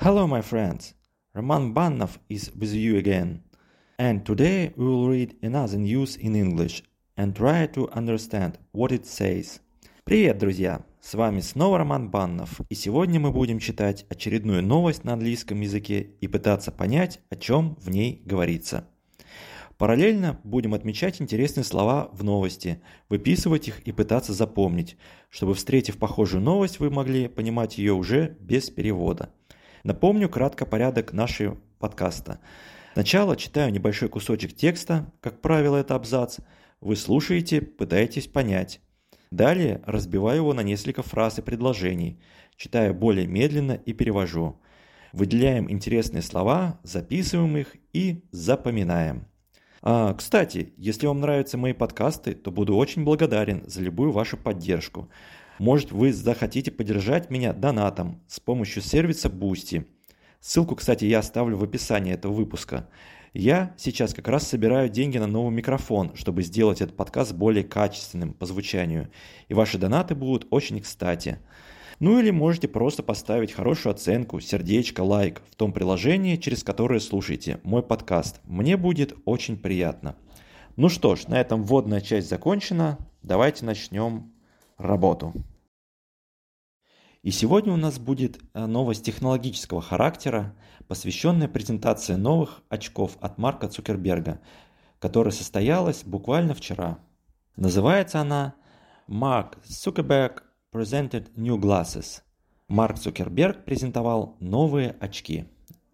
Hello, my friends. Roman Bannov is with you again. And today we will read another news in English and try to understand what it says. Привет, друзья! С вами снова Роман Баннов, и сегодня мы будем читать очередную новость на английском языке и пытаться понять, о чем в ней говорится. Параллельно будем отмечать интересные слова в новости, выписывать их и пытаться запомнить, чтобы, встретив похожую новость, вы могли понимать ее уже без перевода. Напомню кратко порядок нашего подкаста. Сначала читаю небольшой кусочек текста, как правило это абзац, вы слушаете, пытаетесь понять. Далее разбиваю его на несколько фраз и предложений, читаю более медленно и перевожу. Выделяем интересные слова, записываем их и запоминаем. А, кстати, если вам нравятся мои подкасты, то буду очень благодарен за любую вашу поддержку. Может, вы захотите поддержать меня донатом с помощью сервиса Boosty. Ссылку, кстати, я оставлю в описании этого выпуска. Я сейчас как раз собираю деньги на новый микрофон, чтобы сделать этот подкаст более качественным по звучанию. И ваши донаты будут очень кстати. Ну или можете просто поставить хорошую оценку, сердечко, лайк в том приложении, через которое слушаете мой подкаст. Мне будет очень приятно. Ну что ж, на этом вводная часть закончена. Давайте начнем работу. И сегодня у нас будет э, новость технологического характера, посвященная презентации новых очков от Марка Цукерберга, которая состоялась буквально вчера. Называется она Mark Zuckerberg Presented New Glasses. Марк Цукерберг презентовал новые очки.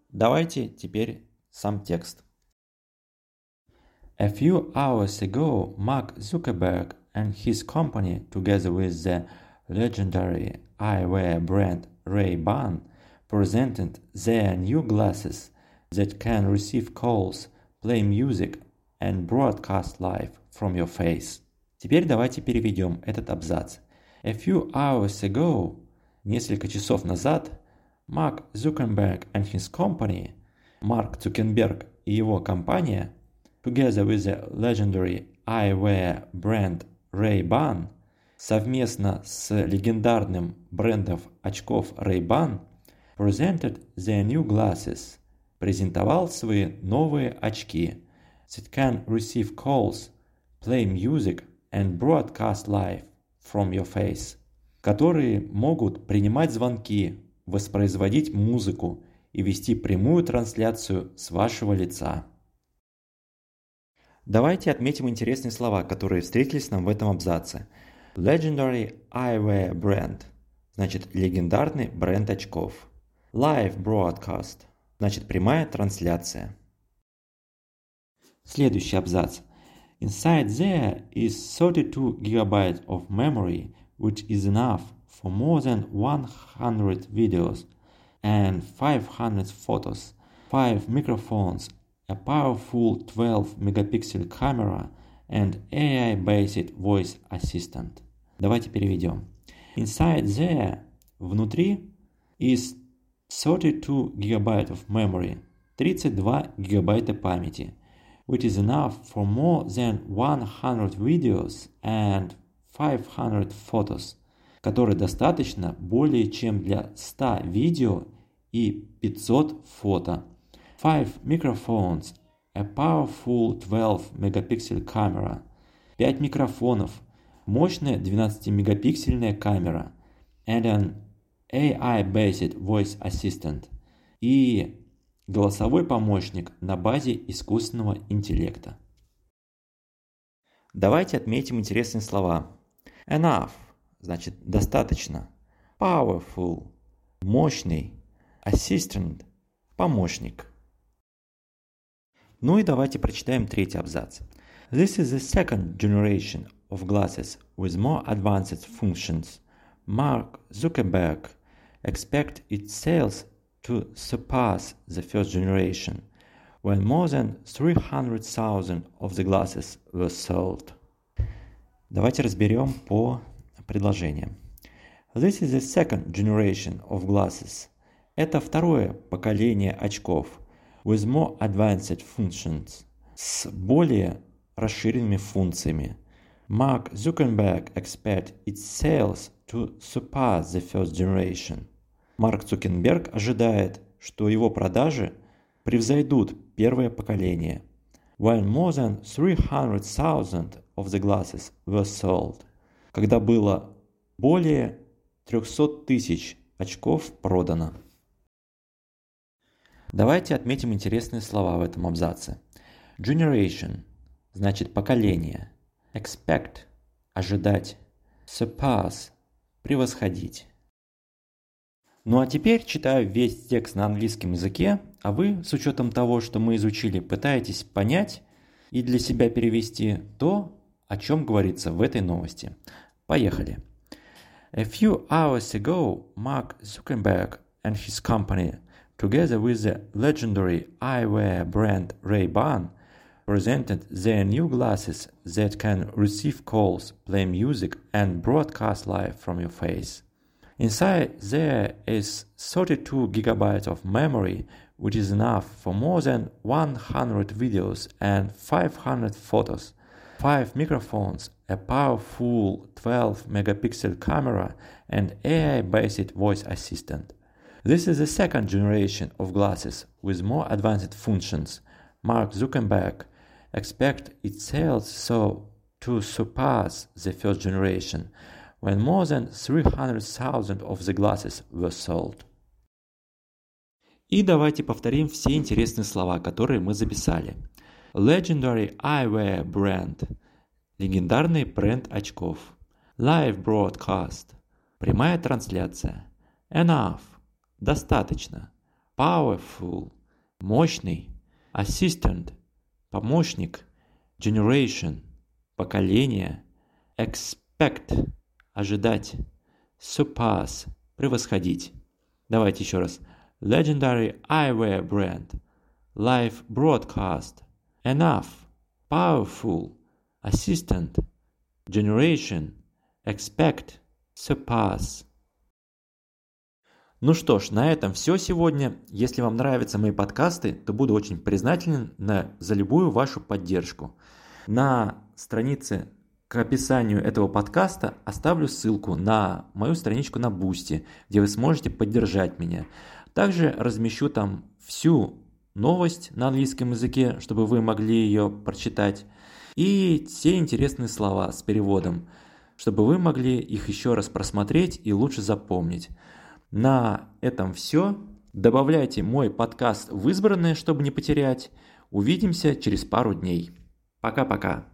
Давайте теперь сам текст. A few hours ago, Mark Zuckerberg and his company, together with the legendary eyewear brand Ray-Ban, presented their new glasses that can receive calls, play music and broadcast live from your face. Теперь давайте переведем этот абзац. A few hours ago, несколько часов назад, Mark Zuckerberg and his company, Марк Цукерберг и его компания, together with the legendary eyewear brand Ray-Ban, совместно с легендарным брендом очков Ray-Ban presented their new glasses, презентовал свои новые очки that can receive calls, play music and broadcast live from your face, которые могут принимать звонки, воспроизводить музыку и вести прямую трансляцию с вашего лица. Давайте отметим интересные слова, которые встретились нам в этом абзаце – Legendary eyewear brand – значит легендарный бренд очков. Live broadcast – значит прямая трансляция. Следующий абзац. Inside there is 32 gigabytes of memory, which is enough for more than 100 videos and 500 photos, 5 microphones, a powerful 12 megapixel camera and AI-based voice assistant. Давайте переведем. Inside there, внутри, is 32 gigabyte of memory, 32 гигабайта памяти, which is enough for more than 100 videos and 500 photos, которой достаточно более чем для 100 видео и 500 фото. 5 microphones, a powerful 12 megapixel camera, 5 микрофонов, мощная 12-мегапиксельная камера and an AI-based voice assistant и голосовой помощник на базе искусственного интеллекта. Давайте отметим интересные слова. Enough значит достаточно. Powerful мощный. Assistant помощник. Ну и давайте прочитаем третий абзац. This is the second generation of glasses with more advanced functions, Mark Zuckerberg expects its sales to surpass the first generation, when more than 300,000 of the glasses were sold. Давайте разберем по предложениям. This is the second generation of glasses. Это второе поколение очков with more advanced functions. с более расширенными функциями. Mark Zuckerberg expects its sales to surpass the first generation. Марк Цукерберг ожидает, что его продажи превзойдут первое поколение. When more than 300,000 of the glasses were sold. Когда было более 300 тысяч очков продано. Давайте отметим интересные слова в этом абзаце. Generation значит поколение. Expect – ожидать. Surpass – превосходить. Ну а теперь читаю весь текст на английском языке, а вы, с учетом того, что мы изучили, пытаетесь понять и для себя перевести то, о чем говорится в этой новости. Поехали. A few hours ago, Mark Zuckerberg and his company, together with the legendary eyewear brand Ray-Ban, presented their new glasses that can receive calls, play music, and broadcast live from your face. Inside there is 32 gigabytes of memory, which is enough for more than 100 videos and 500 photos, 5 microphones, a powerful 12 megapixel camera, and AI based voice assistant. This is the second generation of glasses with more advanced functions. Mark Zuckerberg expects its sales so to surpass the first generation when more than 300,000 of the glasses were sold. И давайте повторим все интересные слова, которые мы записали. Legendary eyewear brand – легендарный бренд очков. Live broadcast – прямая трансляция. Enough – достаточно. Powerful – мощный. Assistant – помощник. Generation – поколение. Expect – ожидать. Surpass – превосходить. Давайте еще раз. Legendary eyewear brand. Live broadcast enough, powerful, assistant, generation, expect, surpass. Ну что ж, на этом все сегодня. Если вам нравятся мои подкасты, то буду очень признателен на, за любую вашу поддержку. На странице к описанию этого подкаста оставлю ссылку на мою страничку на Boosty, где вы сможете поддержать меня. Также размещу там всю новость на английском языке, чтобы вы могли ее прочитать, и все интересные слова с переводом, чтобы вы могли их еще раз просмотреть и лучше запомнить. На этом все. Добавляйте мой подкаст в избранное, чтобы не потерять. Увидимся через пару дней. Пока-пока.